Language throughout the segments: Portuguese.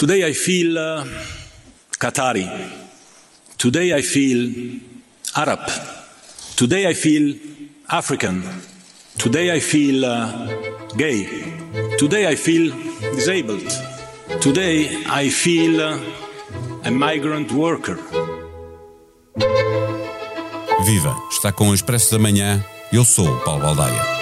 Today I feel uh, Qatari. Today I feel Arab. Today I feel African. Today I feel uh, gay. Today I feel disabled. Today I feel uh, a migrant worker. Viva! Está com o Expresso da Manhã. Eu sou o Paulo Baldaia.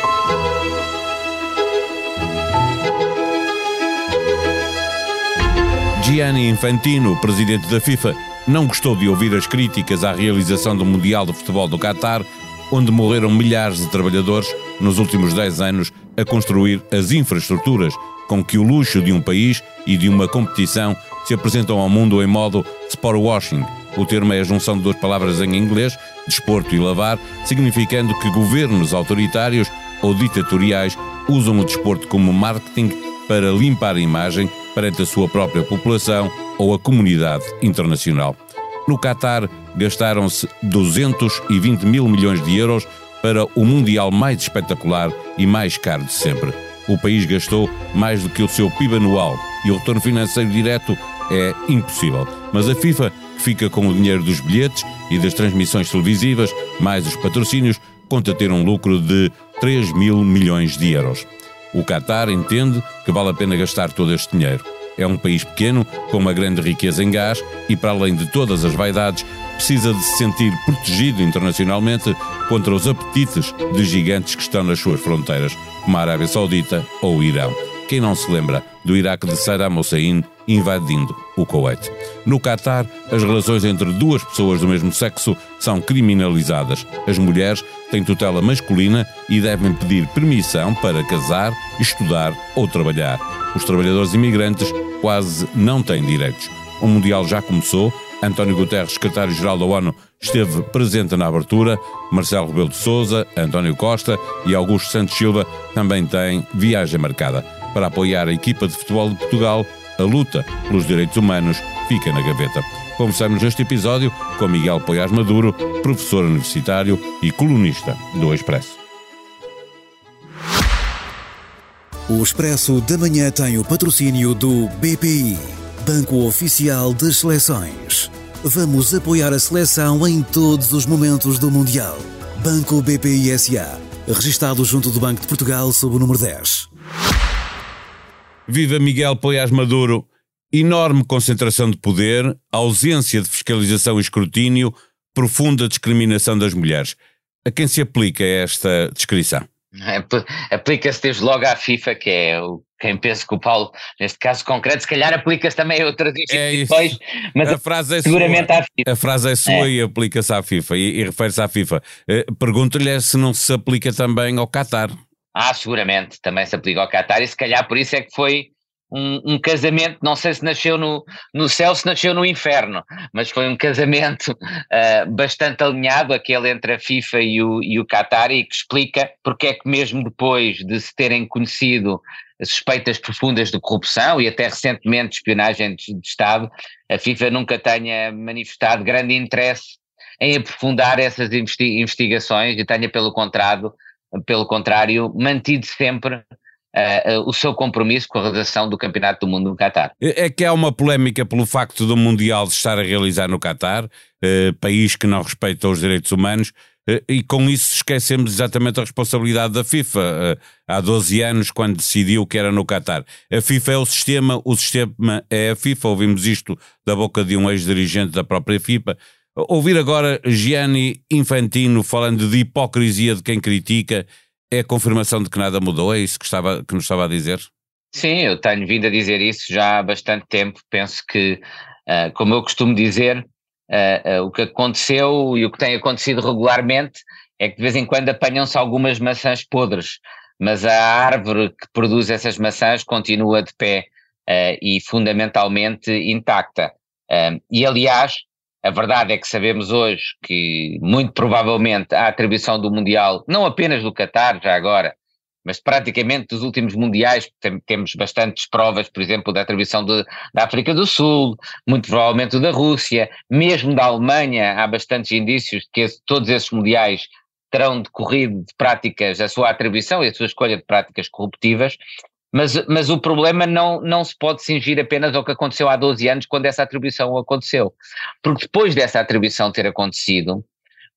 Gianni Infantino, presidente da FIFA, não gostou de ouvir as críticas à realização do Mundial de Futebol do Qatar, onde morreram milhares de trabalhadores nos últimos 10 anos a construir as infraestruturas com que o luxo de um país e de uma competição se apresentam ao mundo em modo sport washing. O termo é a junção de duas palavras em inglês, desporto e lavar, significando que governos autoritários ou ditatoriais usam o desporto como marketing para limpar a imagem perante a sua própria população ou a comunidade internacional. No Qatar, gastaram-se 220 mil milhões de euros para o Mundial mais espetacular e mais caro de sempre. O país gastou mais do que o seu PIB anual e o retorno financeiro direto é impossível. Mas a FIFA, fica com o dinheiro dos bilhetes e das transmissões televisivas, mais os patrocínios, conta ter um lucro de 3 mil milhões de euros. O Qatar entende que vale a pena gastar todo este dinheiro. É um país pequeno, com uma grande riqueza em gás e, para além de todas as vaidades, precisa de se sentir protegido internacionalmente contra os apetites de gigantes que estão nas suas fronteiras, como a Arábia Saudita ou o Irão. Quem não se lembra do Iraque de Saddam Hussein invadindo o Kuwait? No Catar, as relações entre duas pessoas do mesmo sexo são criminalizadas. As mulheres têm tutela masculina e devem pedir permissão para casar, estudar ou trabalhar. Os trabalhadores imigrantes quase não têm direitos. O Mundial já começou. António Guterres, secretário-geral da ONU, esteve presente na abertura. Marcelo Rebelo de Sousa, António Costa e Augusto Santos Silva também têm viagem marcada. Para apoiar a equipa de futebol de Portugal, a luta pelos direitos humanos fica na gaveta. Conversamos neste episódio com Miguel Poiás Maduro, professor universitário e colunista do Expresso. O Expresso da Manhã tem o patrocínio do BPI, Banco Oficial das Seleções. Vamos apoiar a seleção em todos os momentos do Mundial. Banco BPI SA, registado junto do Banco de Portugal sob o número 10. Viva Miguel Poiás Maduro! Enorme concentração de poder, ausência de fiscalização e escrutínio, profunda discriminação das mulheres. A quem se aplica esta descrição? Aplica-se desde logo à FIFA, que é o, quem pensa que o Paulo, neste caso concreto, se calhar aplica-se também a outras é instituições, é mas a frase é seguramente sua. à FIFA. A frase é sua é. e aplica-se à FIFA, e, e refere-se à FIFA. Uh, Pergunto-lhe se não se aplica também ao Qatar. Ah, seguramente, também se aplica ao Qatar, e se calhar por isso é que foi um, um, casamento, não sei se nasceu no, no céu, se nasceu no inferno, mas foi um casamento uh, bastante alinhado, aquele entre a FIFA e o, e o Qatar, e que explica porque é que mesmo depois de se terem conhecido suspeitas profundas de corrupção e até recentemente espionagem de, de Estado, a FIFA nunca tenha manifestado grande interesse em aprofundar essas investigações e tenha pelo contrário, pelo contrário mantido sempre Uh, uh, o seu compromisso com a realização do Campeonato do Mundo no Qatar. É, é que há uma polémica pelo facto do Mundial estar a realizar no Qatar, uh, país que não respeita os direitos humanos, e com isso esquecemos exatamente a responsabilidade da FIFA, há 12 anos, quando decidiu que era no Qatar. A FIFA é o sistema, o sistema é a FIFA, ouvimos isto da boca de um ex-dirigente da própria FIFA. Ouvir agora Gianni Infantino falando de hipocrisia de quem critica é a confirmação de que nada mudou? É isso que, estava, que nos estava a dizer? Sim, eu tenho vindo a dizer isso já há bastante tempo. Penso que, uh, como eu costumo dizer, uh, uh, o que aconteceu e o que tem acontecido regularmente é que de vez em quando apanham-se algumas maçãs podres, mas a árvore que produz essas maçãs continua de pé e fundamentalmente intacta. e aliás, a verdade é que sabemos hoje que, muito provavelmente, a atribuição do Mundial, não apenas do Qatar, já agora, mas praticamente dos últimos mundiais, tem, temos bastantes provas, por exemplo, da atribuição de, da África do Sul, muito provavelmente da Rússia, mesmo da Alemanha, há bastantes indícios de que esse, todos esses mundiais terão decorrido de práticas, a sua atribuição e a sua escolha de práticas corruptivas. Mas, mas o problema não, não se pode cingir apenas ao que aconteceu há 12 anos, quando essa atribuição aconteceu. Porque depois dessa atribuição ter acontecido,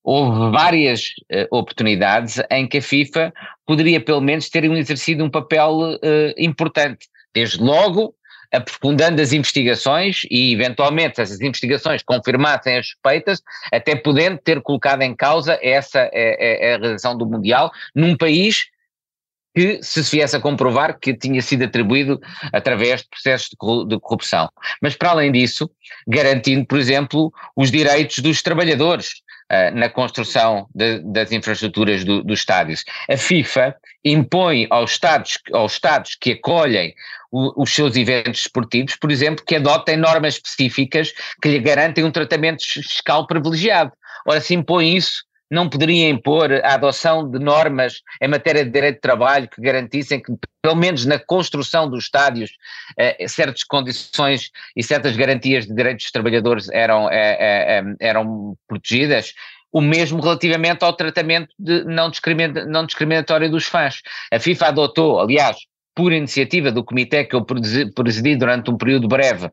houve várias uh, oportunidades em que a FIFA poderia pelo menos ter exercido um papel uh, importante. Desde logo, aprofundando as investigações e, eventualmente, essas investigações confirmassem as suspeitas, até podendo ter colocado em causa essa é a realização do Mundial num país que se viesse a comprovar que tinha sido atribuído através de processos de corrupção. Mas, para além disso, garantindo, por exemplo, os direitos dos trabalhadores uh, na construção de, das infraestruturas do, dos estádios. A FIFA impõe aos Estados, aos estados que acolhem o, os seus eventos esportivos, por exemplo, que adotem normas específicas que lhe garantem um tratamento fiscal privilegiado. Ora, se impõe isso não poderia impor a adoção de normas em matéria de direito de trabalho que garantissem que, pelo menos na construção dos estádios, eh, certas condições e certas garantias de direitos dos trabalhadores eram, eh, eh, eram protegidas. O mesmo relativamente ao tratamento de não discriminatório dos fãs. A FIFA adotou, aliás, por iniciativa do comitê que eu presidi durante um período breve,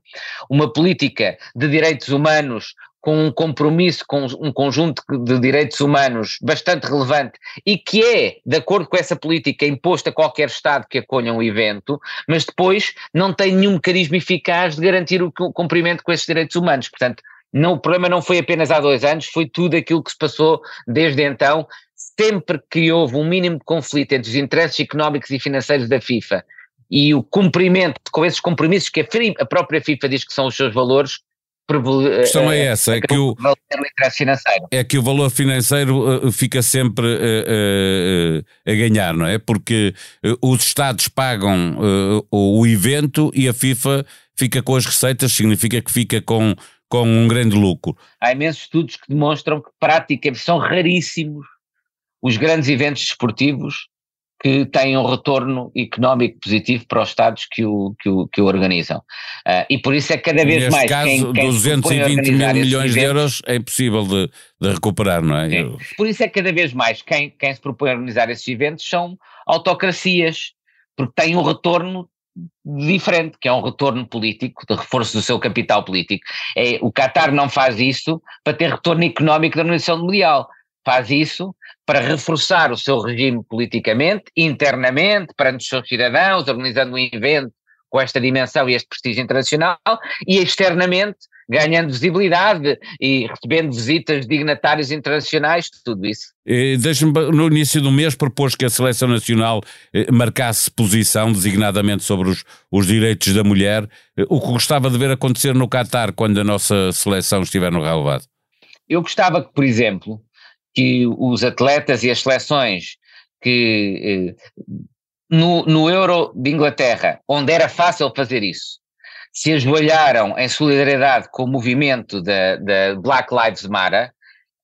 uma política de direitos humanos com um compromisso com um conjunto de direitos humanos bastante relevante e que é, de acordo com essa política, imposto a qualquer Estado que acolha um evento, mas depois não tem nenhum mecanismo eficaz de garantir o cumprimento com esses direitos humanos. Portanto, não, o problema não foi apenas há dois anos, foi tudo aquilo que se passou desde então. Sempre que houve um mínimo de conflito entre os interesses económicos e financeiros da FIFA e o cumprimento com esses compromissos que a própria FIFA diz que são os seus valores, a questão é essa, é que o, é que o valor financeiro uh, fica sempre uh, uh, a ganhar, não é? Porque os Estados pagam o evento e a FIFA fica com as receitas, significa que fica com, com um grande lucro. Há imensos estudos que demonstram que praticamente são raríssimos os grandes eventos desportivos que têm um retorno económico positivo para os Estados que o, que o, que o organizam. Uh, e por isso é cada vez Neste mais. Caso, quem, quem 220 mil milhões de euros é impossível de, de recuperar, não é? Eu... Por isso é que cada vez mais quem, quem se propõe a organizar esses eventos são autocracias, porque têm um retorno diferente, que é um retorno político, de reforço do seu capital político. É, o Qatar não faz isso para ter retorno económico da organização mundial faz isso para reforçar o seu regime politicamente, internamente, perante os seus cidadãos, organizando um evento com esta dimensão e este prestígio internacional, e externamente ganhando visibilidade e recebendo visitas de dignatários internacionais, tudo isso. Deixa-me, no início do mês, propôs que a Seleção Nacional eh, marcasse posição, designadamente sobre os, os direitos da mulher, eh, o que gostava de ver acontecer no Catar quando a nossa seleção estiver no relevado. Eu gostava que, por exemplo, que os atletas e as seleções que eh, no, no Euro de Inglaterra, onde era fácil fazer isso, se ajoelharam em solidariedade com o movimento da, da Black Lives Matter,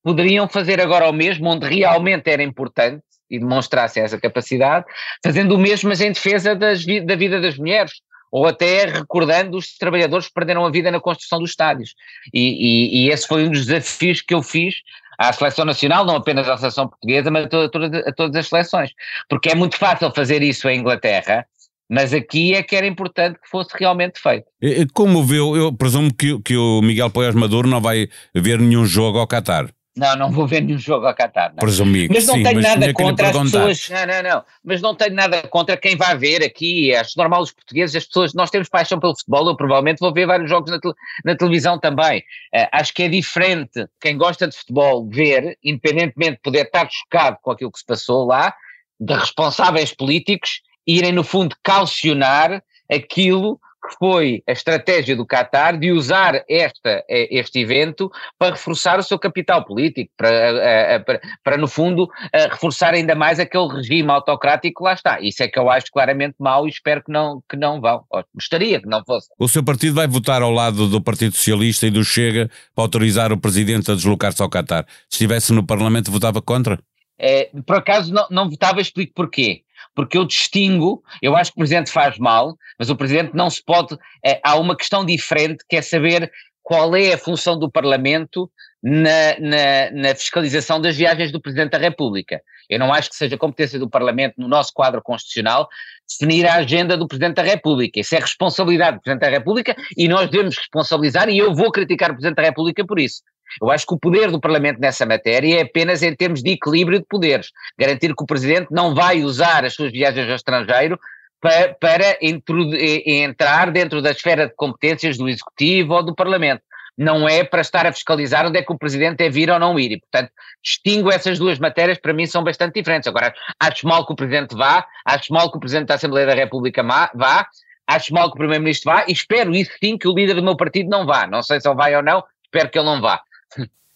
poderiam fazer agora o mesmo, onde realmente era importante e demonstrassem essa capacidade, fazendo o mesmo, mas em defesa das, da vida das mulheres, ou até recordando os trabalhadores que perderam a vida na construção dos estádios. E, e, e esse foi um dos desafios que eu fiz à seleção nacional, não apenas à seleção portuguesa, mas a, toda, a, todas as seleções. Porque é muito fácil fazer isso em Inglaterra, mas aqui é que era importante que fosse realmente feito. Como viu, eu presumo que, que o Miguel Poiás Maduro não vai ver nenhum jogo ao Qatar. Não, não vou ver nenhum jogo ao Qatar. Não. Presumi mas não sim, tenho nada contra as pessoas. Não, não, não. Mas não tenho nada contra quem vai ver aqui. Acho normal os portugueses, as pessoas. Nós temos paixão pelo futebol. Eu provavelmente vou ver vários jogos na, te, na televisão também. Uh, acho que é diferente quem gosta de futebol ver, independentemente de poder estar chocado com aquilo que se passou lá, de responsáveis políticos irem, no fundo, calcionar aquilo que foi a estratégia do Qatar de usar esta, eh, este evento para reforçar o seu capital político, para, eh, eh, para, para, no fundo reforçar ainda mais aquele regime autocrático que lá está. Isso é que eu acho claramente mau e espero que não, que não vão. Gostaria que não fosse. O seu partido vai votar ao lado do Partido Socialista e do Chega para autorizar o presidente a deslocar-se ao Qatar. Se estivesse no Parlamento, votava contra? É, por acaso não, não votava, explico porquê porque eu distingo, eu acho que o Presidente faz mal, mas o Presidente não se pode. É, há uma questão diferente que é saber qual é a função do Parlamento na, na, na, fiscalização das viagens do Presidente da República. Eu não acho que seja competência do Parlamento, no nosso quadro constitucional, definir a agenda do Presidente da República. Isso é responsabilidade do Presidente da República e nós devemos responsabilizar, e eu vou criticar o Presidente da República por isso. Eu acho que o poder do Parlamento nessa matéria é apenas em termos de equilíbrio de poderes. Garantir que o Presidente não vai usar as suas viagens ao estrangeiro para, para entrar dentro da esfera de competências do Executivo ou do Parlamento não é para estar a fiscalizar onde é que o Presidente é vir ou não ir. E, portanto, distingo essas duas matérias, para mim são bastante diferentes. Agora, acho mal que o Presidente vá, acho mal que o Presidente da Assembleia da República vá, acho mal que o Primeiro-Ministro vá, e espero isso sim que o líder do meu partido não vá. Não sei se ele vai ou não, espero que ele não vá.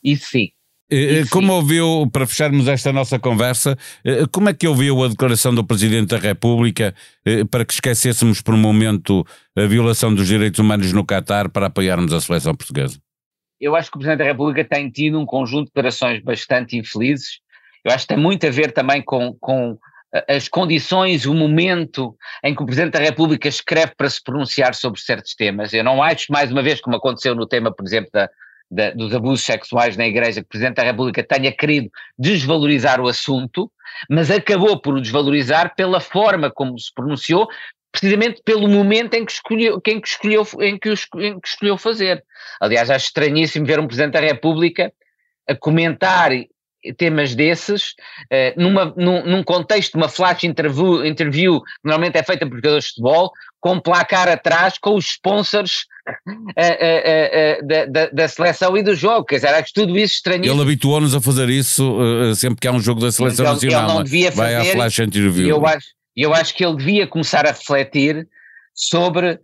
Isso sim. Eh, eh, como ouviu, para fecharmos esta nossa conversa, eh, como é que ouviu a declaração do Presidente da República para que esquecêssemos por um momento a violação dos direitos humanos no Catar para apoiarmos a seleção portuguesa? Eu acho que o Presidente da República tem tido um conjunto de declarações bastante infelizes. Eu acho que tem muito a ver também com, com as condições, o momento em que o Presidente da República escreve para se pronunciar sobre certos temas. Eu não acho, mais uma vez, como aconteceu no tema, por exemplo, da, da, dos abusos sexuais na Igreja, que o Presidente da República tenha querido desvalorizar o assunto, mas acabou por o desvalorizar pela forma como se pronunciou, precisamente pelo momento em que escolheu, em que escolheu, em que, em que escolheu fazer. Aliás, acho estranhíssimo ver um Presidente da República a comentar temas desses, uh, numa, num, num, contexto de uma flash interview, interview, que normalmente é feita por jogadores de futebol, com placar atrás com os sponsors uh, uh, da, da, da, seleção e do jogo, quer dizer, acho tudo isso estranho. Ele habituou-nos a fazer isso sempre que há um jogo da seleção ele, nacional. Ele não devia fazer, vai à flash interview. Eu acho, eu acho que ele devia começar a refletir sobre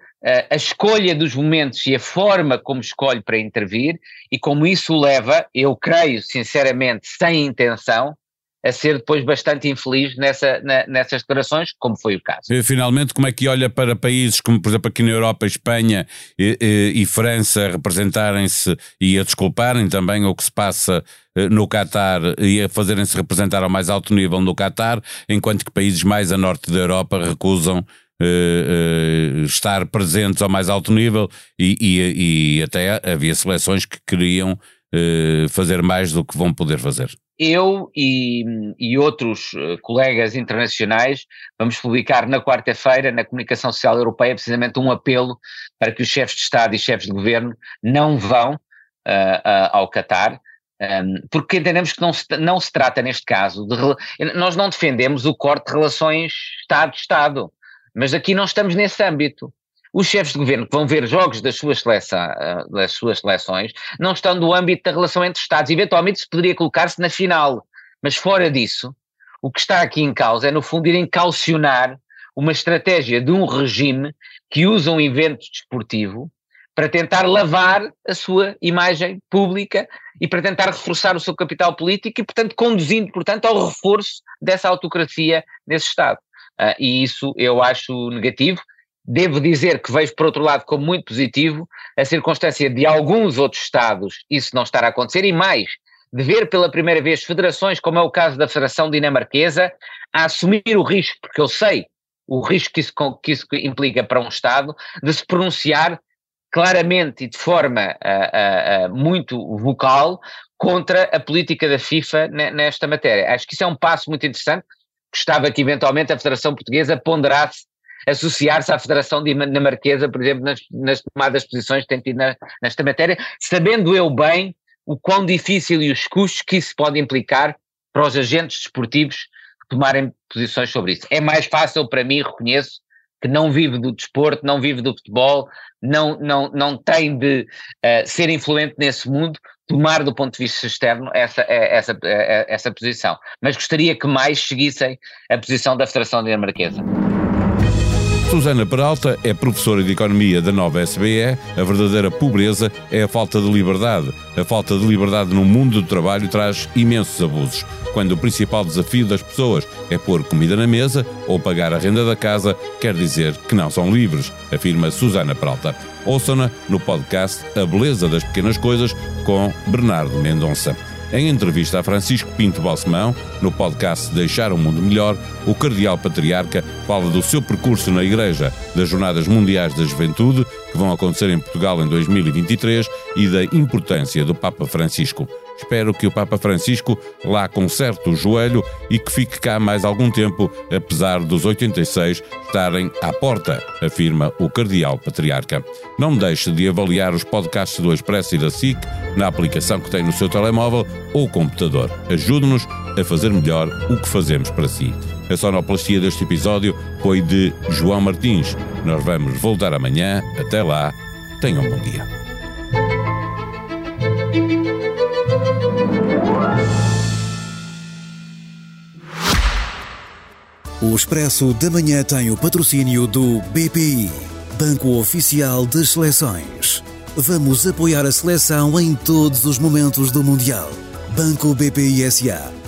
a escolha dos momentos e a forma como escolhe para intervir e como isso o leva, eu creio sinceramente, sem intenção, a ser depois bastante infeliz nessa, na, nessas declarações, como foi o caso. Finalmente, como é que olha para países como, por exemplo, aqui na Europa, Espanha e, e, e França representarem-se e a desculparem também o que se passa eh, no Qatar e a fazerem-se representar ao mais alto nível no Qatar, enquanto que países mais a norte da Europa recusam Uh, uh, estar presentes ao mais alto nível e, e, e até havia seleções que queriam uh, fazer mais do que vão poder fazer. Eu e, e outros colegas internacionais vamos publicar na quarta-feira na Comunicação Social Europeia precisamente um apelo para que os chefes de Estado e chefes de governo não vão ao Qatar, um, porque entendemos que não se, não se trata, neste caso, de. Nós não defendemos o corte de relações Estado-Estado. Mas aqui não estamos nesse âmbito. Os chefes de governo que vão ver jogos das suas, seleção, ah, das suas seleções não estão no âmbito da relação entre Estados. Eventualmente se poderia colocar-se na final. Mas fora disso, o que está aqui em causa é, no fundo, irem calcionar uma estratégia de um regime que usa um evento desportivo para tentar lavar a sua imagem pública e para tentar reforçar o seu capital político e, portanto, conduzindo, portanto, ao reforço dessa autocracia nesse Estado uh, e isso eu acho negativo. Devo dizer que vejo, por outro lado, como muito positivo a circunstância de alguns outros Estados isso não estar a acontecer e mais, de ver pela primeira vez federações, como é o caso da Federação Dinamarquesa, a assumir o risco, porque eu sei o risco que isso, que isso implica para um Estado, de se pronunciar claramente e de forma uh, uh, muito vocal contra a política da FIFA nesta matéria. Acho que isso é um passo muito interessante gostava que eventualmente a Federação Portuguesa ponderasse associar-se à Federação Dinamarquesa, por exemplo, nas, nas tomadas de posições que tem tido na, nesta matéria, sabendo eu bem o quão difícil e os custos que isso pode implicar para os agentes desportivos tomarem posições sobre isso. É mais fácil para mim, reconheço, que não vive do desporto, não vive do futebol, não, não, não tem de uh, ser influente nesse mundo, tomar do ponto de vista externo essa, eh, essa, eh, essa posição. Mas gostaria que mais seguissem a posição da Federação Dinamarquesa. Susana Peralta é professora de Economia da nova SBE. A verdadeira pobreza é a falta de liberdade. A falta de liberdade no mundo do trabalho traz imensos abusos. Quando o principal desafio das pessoas é pôr comida na mesa ou pagar a renda da casa, quer dizer que não são livres, afirma Susana Peralta. Ouçam-na no podcast A Beleza das Pequenas Coisas com Bernardo Mendonça. Em entrevista a Francisco Pinto Balsemão, no podcast Deixar o Mundo Melhor, o Cardeal Patriarca fala do seu percurso na Igreja, das Jornadas Mundiais da Juventude, que vão acontecer em Portugal em 2023 e da importância do Papa Francisco. Espero que o Papa Francisco lá conserte o joelho e que fique cá mais algum tempo, apesar dos 86 estarem à porta, afirma o Cardeal Patriarca. Não deixe de avaliar os podcasts do Expresso e da SIC na aplicação que tem no seu telemóvel ou computador. Ajude-nos a fazer melhor o que fazemos para si. A sonoplastia deste episódio foi de João Martins. Nós vamos voltar amanhã. Até lá, tenham um bom dia. O Expresso da Manhã tem o patrocínio do BPI, Banco Oficial das Seleções. Vamos apoiar a seleção em todos os momentos do Mundial. Banco BPI SA,